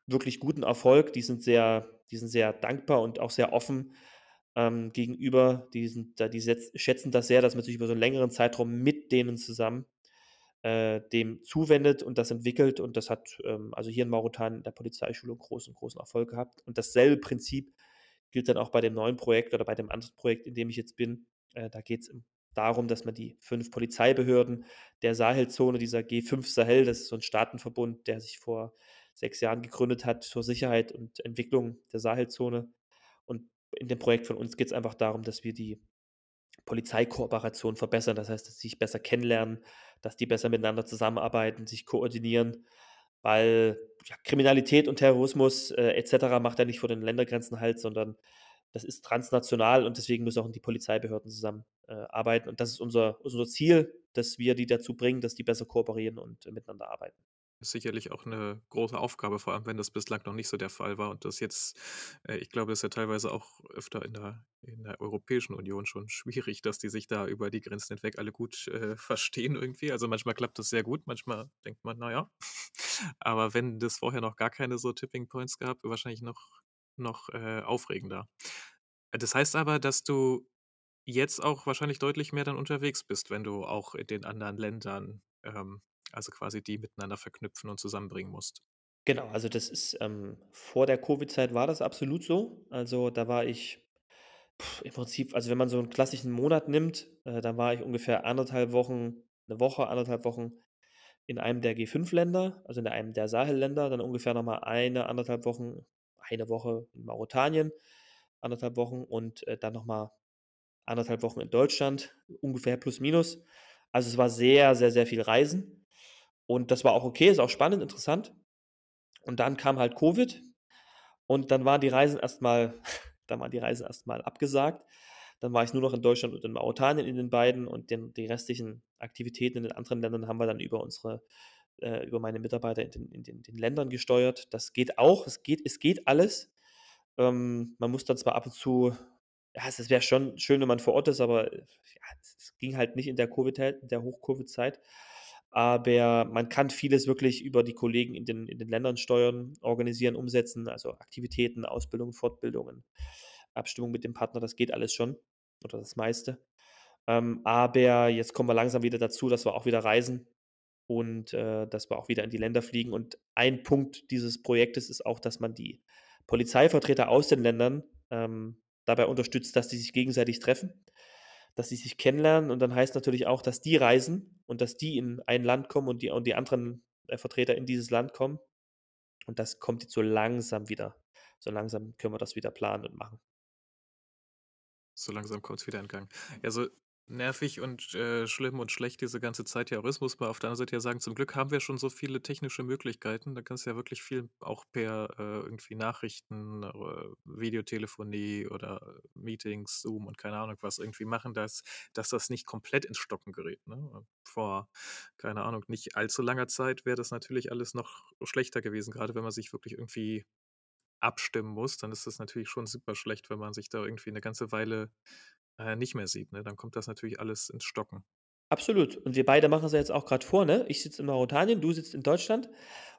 wirklich guten Erfolg. Die sind sehr die sind sehr dankbar und auch sehr offen, ähm, gegenüber diesen da die setz schätzen das sehr, dass man sich über so 'n längeren Zeitraum mit denen zusammen, äh, dem zuwendet und das entwickelt. Und das hat, ähm, also, hier in Mauretanien in der Polizeischule großen großen Erfolg gehabt. Und dasselbe Prinzip gilt dann auch bei dem neuen Projekt oder bei dem anderen Projekt, in dem ich jetzt bin. Äh, da geht's im darum, dass man die 5 Polizeibehörden der Sahelzone, dieser G5 Sahel, das ist so 'n Staatenverbund, der sich vor 6 Jahren gegründet hat zur Sicherheit und Entwicklung der Sahelzone. In dem Projekt von uns geht's einfach darum, dass wir die Polizeikooperation verbessern. Das heißt, dass sie sich besser kennenlernen, dass die besser miteinander zusammenarbeiten, sich koordinieren, weil, ja, Kriminalität und Terrorismus, äh, et cetera macht ja nicht vor den Ländergrenzen halt, sondern das ist transnational und deswegen müssen auch die Polizeibehörden zusammen, äh. Und das ist unser unser Ziel, dass wir die dazu bringen, dass die besser kooperieren und miteinander arbeiten. Ist sicherlich auch 'ne große Aufgabe, vor allem wenn das bislang noch nicht so der Fall war und das jetzt äh, ich glaube, das ist ja teilweise auch öfter in der in der Europäischen Union schon schwierig, dass die sich da über die Grenzen hinweg alle gut, äh, verstehen irgendwie. Also, manchmal klappt das sehr gut, manchmal denkt man: „Na ja.“ Aber wenn das vorher noch gar keine so Tipping Points gab, wahrscheinlich noch noch, äh, aufregender. Das heißt aber, dass du jetzt auch wahrscheinlich deutlich mehr dann unterwegs bist, wenn du auch in den anderen Ländern, ähm also, quasi die miteinander verknüpfen und zusammenbringen musst. Genau, also, das ist, ähm vor der Covid-Zeit war das absolut so. Also, da war ich im Prinzip also, wenn man so 'n klassischen Monat nimmt, äh, dann war ich ungefähr 1 1/2 Wochen 'ne Woche, 1 1/2 Wochen in einem der G5 Länder, also, in einem der Sahelländer, dann ungefähr noch mal eine, 1 1/2 Wochen 1 Woche in Mauretanien, 1 1/2 Wochen und, äh, dann noch mal 1 1/2 Wochen in Deutschland, ungefähr plus minus. Also, es war sehr, sehr, sehr viel Reisen und das war auch okay, ist auch spannend, interessant. Und dann kam halt Covid und dann waren die Reisen erst mal dann waren die Reisen erst mal abgesagt. Dann war ich nur noch in Deutschland und in Mauretanien in den beiden und den die restlichen Aktivitäten in den anderen Ländern haben wir dann über unsere äh, über meine Mitarbeiter in den in den den Ländern gesteuert. Das geht auch. Es geht es geht alles. Ähm, man muss dann zwar ab und zu ja, es wäre schon schön, wenn man vor Ort ist, aber, äh, ja, es ging halt nicht in der Covid der Hoch-Covid-Zeit. Aber man kann vieles wirklich über die Kollegen in den in den Ländern steuern, organisieren, umsetzen, also Aktivitäten, Ausbildungen, Fortbildungen, Abstimmung mit dem Partner, das geht alles schon oder das meiste. Ähm, aber jetzt kommen wir langsam wieder dazu, dass wir auch wieder reisen und, äh, dass wir auch wieder in die Länder fliegen. Und ein Punkt dieses Projektes ist auch, dass man die Polizeivertreter aus den Ländern, ähm, dabei unterstützt, dass die sich gegenseitig treffen, dass sie sich kennenlernen und dann heißt natürlich auch, dass die reisen und dass die in ein Land kommen und die und die anderen, äh, Vertreter in dieses Land kommen. Und das kommt jetzt so langsam wieder. So langsam können wir das wieder planen und machen. So langsam kommt's wieder in Gang. Ja, so nervig und, äh, schlimm und schlecht diese ganze Zeit ja auch ist, muss man auf der anderen Seite ja sagen, zum Glück haben wir schon so viele technische Möglichkeiten. Da kannst du ja wirklich viel auch per, äh, irgendwie Nachrichten, äh, Videotelefonie oder Meetings, Zoom und keine Ahnung was irgendwie machen, dass dass das nicht komplett ins Stocken gerät, ne? Vor, keine Ahnung, nicht allzu langer Zeit wäre das natürlich alles noch schlechter gewesen, grade wenn man sich wirklich irgendwie abstimmen muss, dann ist das natürlich schon super schlecht, wenn man sich da irgendwie 'ne ganze Weile, äh, nicht mehr sieht, ne? Dann kommt das natürlich alles ins Stocken. Absolut. Und wir beide machen's ja jetzt auch grad vor, ne? Ich sitze in Mauretanien, du sitzt in Deutschland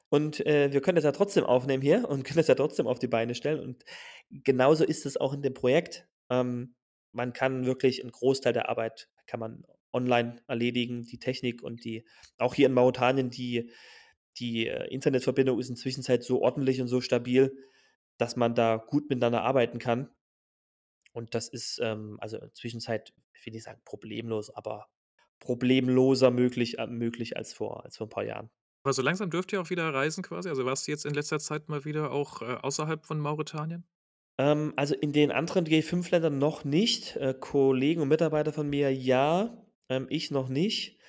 und, äh, wir können das ja trotzdem aufnehmen hier und können das ja trotzdem auf die Beine stellen. Und genauso ist es auch in dem Projekt. Ähm, man kann wirklich 'n Großteil der Arbeit kann man online erledigen. Die Technik und die auch hier in Mauretanien, die die, äh, Internetverbindung ist inzwischen so ordentlich und so stabil, dass man da gut miteinander arbeiten kann. Und das ist, ähm, also Zwischenzeit, ich will nicht sagen problemlos, aber problemloser möglich äh, möglich als vor als vor 'n paar Jahren. Aber so langsam dürft ihr auch wieder reisen quasi? Also, warst du jetzt in letzter Zeit mal wieder auch, äh, außerhalb von Mauretanien? Ähm, also in den anderen G5 Ländern noch nicht. Äh, Kollegen und Mitarbeiter von mir ja, ähm, ich noch nicht.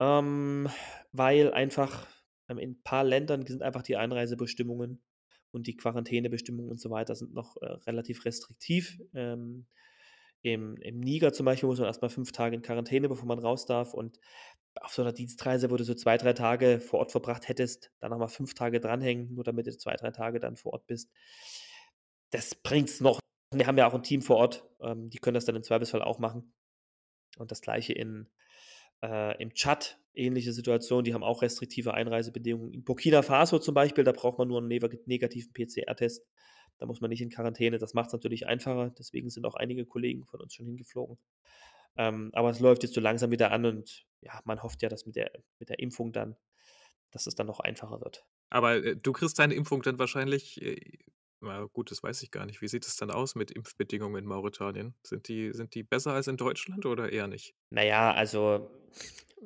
Ähm, weil einfach, ähm, in paar Ländern sind einfach die Einreisebestimmungen und die Quarantänebestimmungen und so weiter sind noch, äh, relativ restriktiv. Ähm, im im Niger zum Beispiel muss man erst mal 5 Tage in Quarantäne, bevor man raus darf. Und auf so 'ner Dienstreise, wo du so 2, 3 Tage vor Ort verbracht hättest, dann noch mal 5 Tage dranhängen, nur damit du 2, 3 Tage dann vor Ort bist. Das bringt's noch. Wir haben ja auch 'n Team vor Ort, ähm, die können das dann im Zweifelsfall auch machen. Und das Gleiche in äh, im Tschad, ähnliche Situation, die haben auch restriktive Einreisebedingungen. In Burkina Faso zum Beispiel, da braucht man nur 'n never negativen PCR-Test. Da muss man nicht in Quarantäne. Das macht's natürlich einfacher. Deswegen sind auch einige Kollegen von uns schon hingeflogen. Ähm, aber es läuft jetzt so langsam wieder an und ja, man hofft ja, dass mit der mit der Impfung dann dass es dann noch einfacher wird. Aber, äh, du kriegst deine Impfung dann wahrscheinlich äh, na gut, das weiß ich gar nicht. Wie sieht es dann aus mit Impfbedingungen in Mauretanien? Sind die sind die besser als in Deutschland oder eher nicht? Na ja, also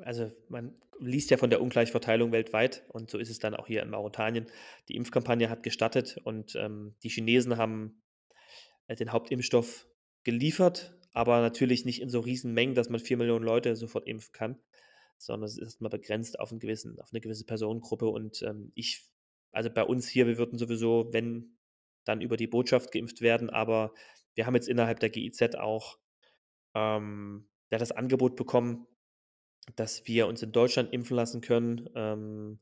also man liest ja von der Ungleichverteilung weltweit und so ist es dann auch hier in Mauretanien. Die Impfkampagne hat gestartet und, ähm, die Chinesen haben, äh, den Hauptimpfstoff geliefert, aber natürlich nicht in so Riesenmengen, dass man 4.000.000 Leute sofort impfen kann, sondern es ist erst mal begrenzt auf 'n gewissen auf 'ne gewisse Personengruppe. Und, ähm, ich also bei uns hier, wir würden sowieso, wenn, dann über die Botschaft geimpft werden, aber wir haben jetzt innerhalb der GIZ auch, ähm, ja, das Angebot bekommen, dass wir uns in Deutschland impfen lassen können, ähm,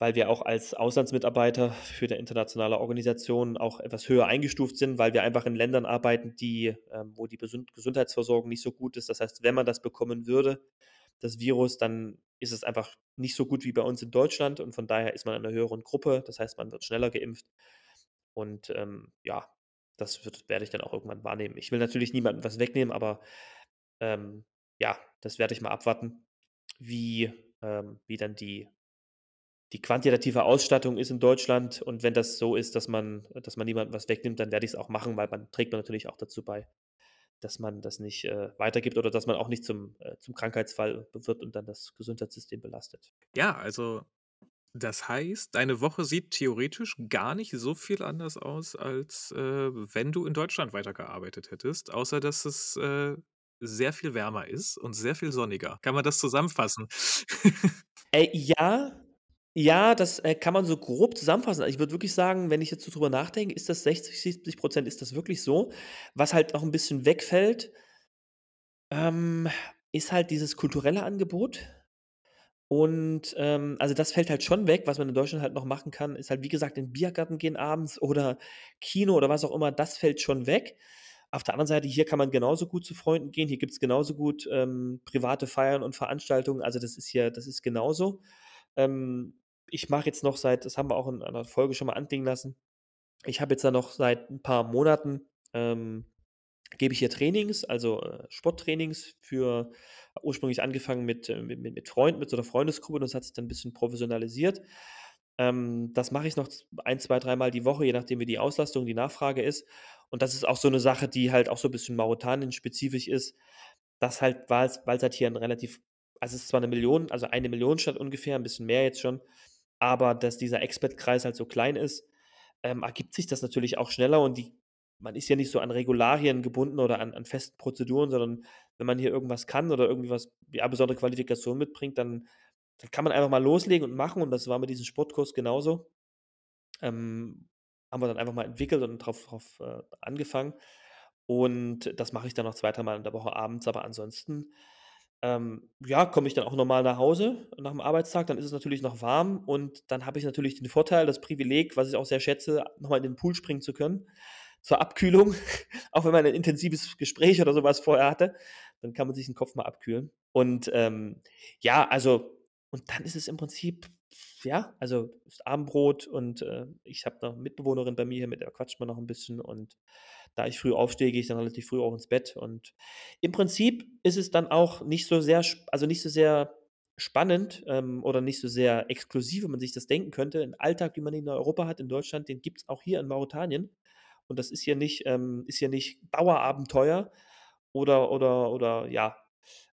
weil wir auch als Auslandsmitarbeiter für 'ne internationale Organisation auch etwas höher eingestuft sind, weil wir einfach in Ländern arbeiten, die ähm, wo die Gesund Gesundheitsversorgung nicht so gut ist. Das heißt, wenn man das bekommen würde, das Virus, dann ist es einfach nicht so gut wie bei uns in Deutschland und von daher ist man in 'ner höheren Gruppe. Das heißt, man wird schneller geimpft. Und, ähm, ja, das wird werde ich dann auch irgendwann wahrnehmen. Ich will natürlich niemandem was wegnehmen, aber, ähm, ja, das werde ich mal abwarten, wie ähm, wie dann die die quantitative Ausstattung ist in Deutschland. Und wenn das so ist, dass man dass man niemandem was wegnimmt, dann werde ich's auch machen, weil man trägt man natürlich auch dazu bei, dass man das nicht, äh, weitergibt oder dass man auch nicht zum äh, zum Krankheitsfall wird und dann das Gesundheitssystem belastet. Ja, also das heißt, deine Woche sieht theoretisch gar nicht so viel anders aus, als, äh, wenn du in Deutschland weitergearbeitet hättest, außer dass es, äh, sehr viel wärmer ist und sehr viel sonniger. Kann man das zusammenfassen? Äh, ja. Ja, das, äh, kann man so grob zusammenfassen. Ich würde wirklich sagen, wenn ich jetzt so drüber nachdenke, ist das 60, 70 % ist das wirklich so. Was halt noch 'n bisschen wegfällt ähm, ist halt dieses kulturelle Angebot. Und, ähm, also, das fällt halt schon weg. Was man in Deutschland halt noch machen kann, ist halt, wie gesagt, in 'n Biergarten gehen abends oder Kino oder was auch immer, das fällt schon weg. Auf der anderen Seite, hier kann man genauso gut zu Freunden gehen. Hier gibt's genauso gut, ähm, private Feiern und Veranstaltungen. Also, das ist hier das ist genauso. Ähm, ich mache jetzt noch seit das haben wir auch in einer Folge schon mal anklingen lassen. Ich habe jetzt da noch seit 'n paar Monaten, ähm, gebe ich hier Trainings, also, äh, Sporttrainings für ursprünglich angefangen mit, äh mit mit mit Freunden, mit so 'ner Freundesgruppe und das hat sich dann 'n bisschen professionalisiert. Ähm, das mache ich noch ein, zwei, dreimal die Woche, je nachdem, wie die Auslastung, die Nachfrage ist. Und das ist auch so 'ne Sache, die halt auch so 'n bisschen Mauretanien-spezifisch ist, dass halt weil's weil's halt hier 'n relativ also, es ist zwar 'ne Million also, eine Millionenstadt ungefähr, 'n bisschen mehr jetzt schon, aber dass dieser Expat-Kreis halt so klein ist, ähm, ergibt sich das natürlich auch schneller und die man ist ja nicht so an Regularien gebunden oder an an festen Prozeduren, sondern wenn man hier irgendwas kann oder irgendwie was ja, besondere Qualifikation mitbringt, dann dann kann man einfach mal loslegen und machen und das war mit diesem Sportkurs genauso. Ähm, haben wir dann einfach mal entwickelt und drauf drauf, äh, angefangen. Und das mache ich dann noch zwei, dreimal in der Woche abends, aber ansonsten, ähm, ja, komme ich dann auch normal nach Hause nach'm Arbeitstag, dann ist es natürlich noch warm und dann habe ich natürlich den Vorteil, das Privileg, was ich auch sehr schätze, noch mal in den Pool springen zu können zur Abkühlung. Auch wenn man ein intensives Gespräch oder so was vorher hatte, dann kann man sich 'n Kopf mal abkühlen. Und, ähm, ja, also und dann ist es im Prinzip ja, also, ist Abendbrot und, äh, ich habe noch 'ne Mitbewohnerin bei mir, mit der quatscht man noch 'n bisschen und da ich früh aufstehe, gehe ich dann relativ früh auch ins Bett und im Prinzip ist es dann auch nicht so sehr also, nicht so sehr spannend, ähm, oder nicht so sehr exklusiv, wie man sich das denken könnte. 'N Alltag, wie man ihn in Europa hat, in Deutschland, den gibt's auch hier in Mauretanien. Und das ist hier nicht ähm, ist hier nicht Dauerabenteuer oder oder oder ja,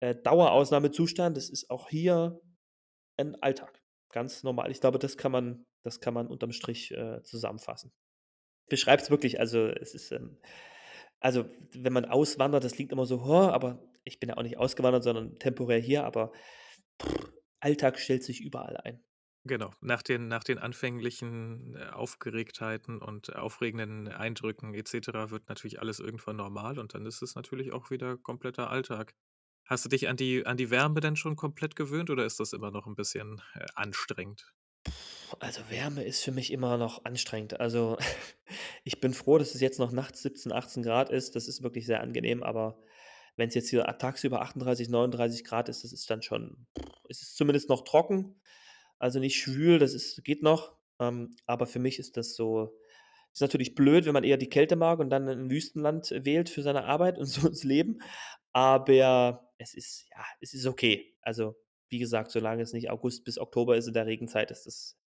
äh, Dauerausnahmezustand. Das ist auch hier 'n Alltag, ganz normal. Ich glaube, das kann man das kann man unterm Strich, äh, zusammenfassen. Beschreibt's wirklich, also, es ist, ähm also, wenn man auswandert, das klingt immer so: aber ich bin ja auch nicht ausgewandert, sondern temporär hier, aber Alltag stellt sich überall ein. Genau, nach den nach den anfänglichen, äh, Aufgeregtheiten und aufregenden Eindrücken et cetera wird natürlich alles irgendwann normal und dann ist es natürlich auch wieder kompletter Alltag. Hast du dich an die an die Wärme denn schon komplett gewöhnt oder ist das immer noch 'n bisschen, äh, anstrengend? Also, Wärme ist für mich immer noch anstrengend. Also, ich bin froh, dass es jetzt noch nachts 17, 18 C ist. Das ist wirklich sehr angenehm, aber wenn's jetzt hier tagsüber 38, 39 C ist, das ist dann schon es ist zumindest noch trocken, also, nicht schwül, das ist geht noch. Ähm, aber für mich ist das so ist natürlich blöd, wenn man eher die Kälte mag und dann 'n Wüstenland wählt für seine Arbeit und so ins Leben. Aber es ist ja, es ist okay. Also, wie gesagt, solange es nicht August bis Oktober ist in der Regenzeit, ist das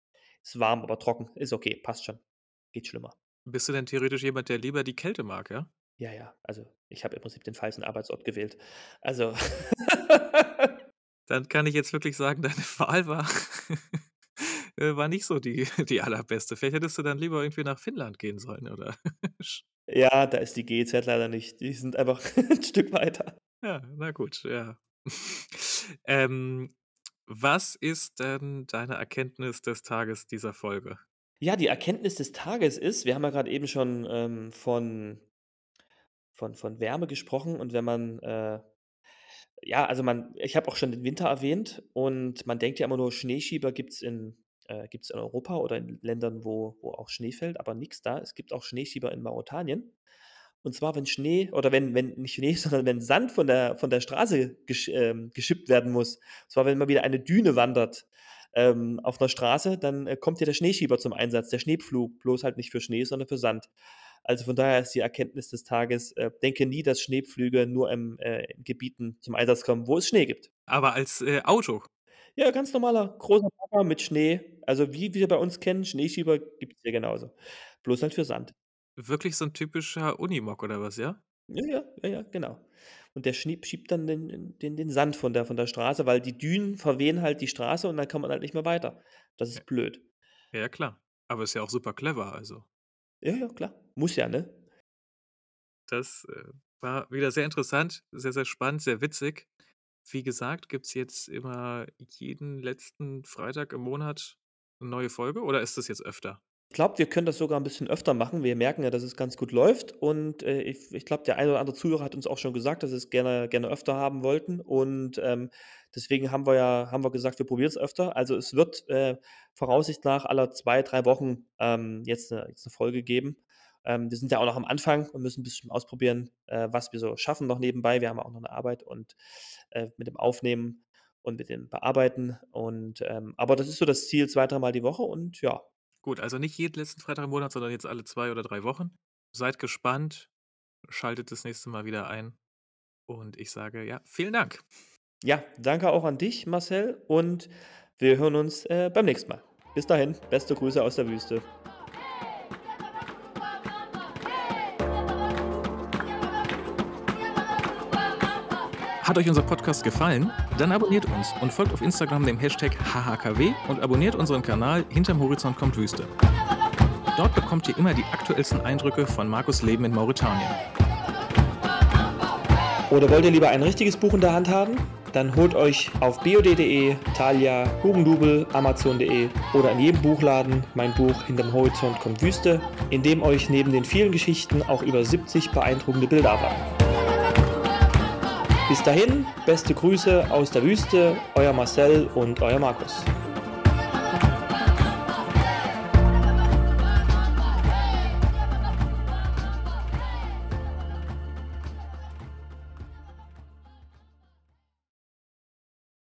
ist warm, aber trocken, ist okay, passt schon. Geht schlimmer. Bist du denn theoretisch jemand, der lieber die Kälte mag, ja? Ja, ja, also, ich habe im Prinzip den falschen Arbeitsort gewählt. Also Dann kann ich jetzt wirklich sagen, deine Wahl war äh, war nicht so die die allerbeste. Vielleicht hättest du dann lieber irgendwie nach Finnland gehen sollen, oder? Ja, da ist die GEZ leider nicht. Die sind einfach 'n Stück weiter. Ja, na gut, ja. Ähm, was ist denn deine Erkenntnis des Tages dieser Folge? Ja, die Erkenntnis des Tages ist wir haben ja grad eben schon, ähm, von von von Wärme gesprochen und wenn man, äh ja, also, man ich habe auch schon den Winter erwähnt und man denkt ja immer nur, Schneeschieber gibt's in äh, in Europa oder in Ländern, wo wo auch Schnee fällt, aber nix da. Es gibt auch Schneeschieber in Mauretanien. Und zwar, wenn Schnee oder wenn wenn nicht Schnee, sondern wenn Sand von der von der Straße gesch ähm, geschippt werden muss. Und zwar, wenn mal wieder eine Düne wandert, ähm, auf 'ner Straße, dann, äh, kommt hier der Schneeschieber zum Einsatz, der Schneepflug, bloß halt nicht für Schnee, sondern für Sand. Also, von daher ist die Erkenntnis des Tages, äh, denke nie, dass Schneepflüge nur im äh, in Gebieten zum Einsatz kommen, wo es Schnee gibt. Aber als, äh, Auto? Ja, ganz normaler großer Bagger mit Schnee. Also, wie wir bei uns kennen, Schneeschieber gibt's hier genauso, bloß halt für Sand. Wirklich so 'n typischer Unimog oder was, ja? Ja, ja, ja, ja, genau. Und der schnieb schiebt dann den den den Sand von der von der Straße, weil die Dünen verwehen halt die Straße und dann kann man halt nicht mehr weiter. Das ist blöd. Ja, klar. Aber ist ja auch super clever, also. Ja, ja, klar. Muss ja, ne? Das, äh, war wieder sehr interessant, sehr, sehr spannend, sehr witzig. Wie gesagt, gibt's jetzt immer jeden letzten Freitag im Monat 'ne neue Folge oder ist das jetzt öfter? Ich glaube, wir können das sogar ein bisschen öfter machen. Wir merken ja, dass es ganz gut läuft und, äh, ich ich glaube, der eine oder andere Zuhörer hat uns auch schon gesagt, dass sie es gerne gerne öfter haben wollten und, ähm, deswegen haben wir ja haben wir gesagt, wir probieren es öfter. Also, es wird, äh, Voraussicht nach alle 2, 3 Wochen, ähm, jetzt 'ne jetzt 'ne Folge geben. Ähm, wir sind ja auch noch am Anfang und müssen 'n bisschen ausprobieren, äh, was wir so schaffen noch nebenbei. Wir haben auch noch eine Arbeit und, äh, mit dem Aufnehmen und mit dem Bearbeiten und, ähm aber das ist so das Ziel, 2, dreimal die Woche und ja. Gut, also nicht jeden letzten Freitag im Monat, sondern jetzt alle 2 oder 3 Wochen. Seid gespannt, schaltet das nächste Mal wieder ein und ich sage, ja, vielen Dank. Ja, danke auch an dich, Marcel, und wir hören uns, äh, beim nächsten Mal. Bis dahin, beste Grüße aus der Wüste. Hat euch unser Podcast gefallen? Dann abonniert uns und folgt auf Instagram dem Hashtag HHKW und abonniert unseren Kanal Hinterm Horizont kommt Wüste. Dort bekommt ihr immer die aktuellsten Eindrücke von Markus Leben in Mauretanien. Oder wollt ihr lieber ein richtiges Buch in der Hand haben? Dann holt euch auf bod.de, Thalia, Hugendubel, Amazon.de oder in jedem Buchladen mein Buch Hinterm Horizont kommt Wüste, in dem euch neben den vielen Geschichten auch über 70 beeindruckende Bilder erwarten. Bis dahin, beste Grüße aus der Wüste, euer Marcel und euer Markus.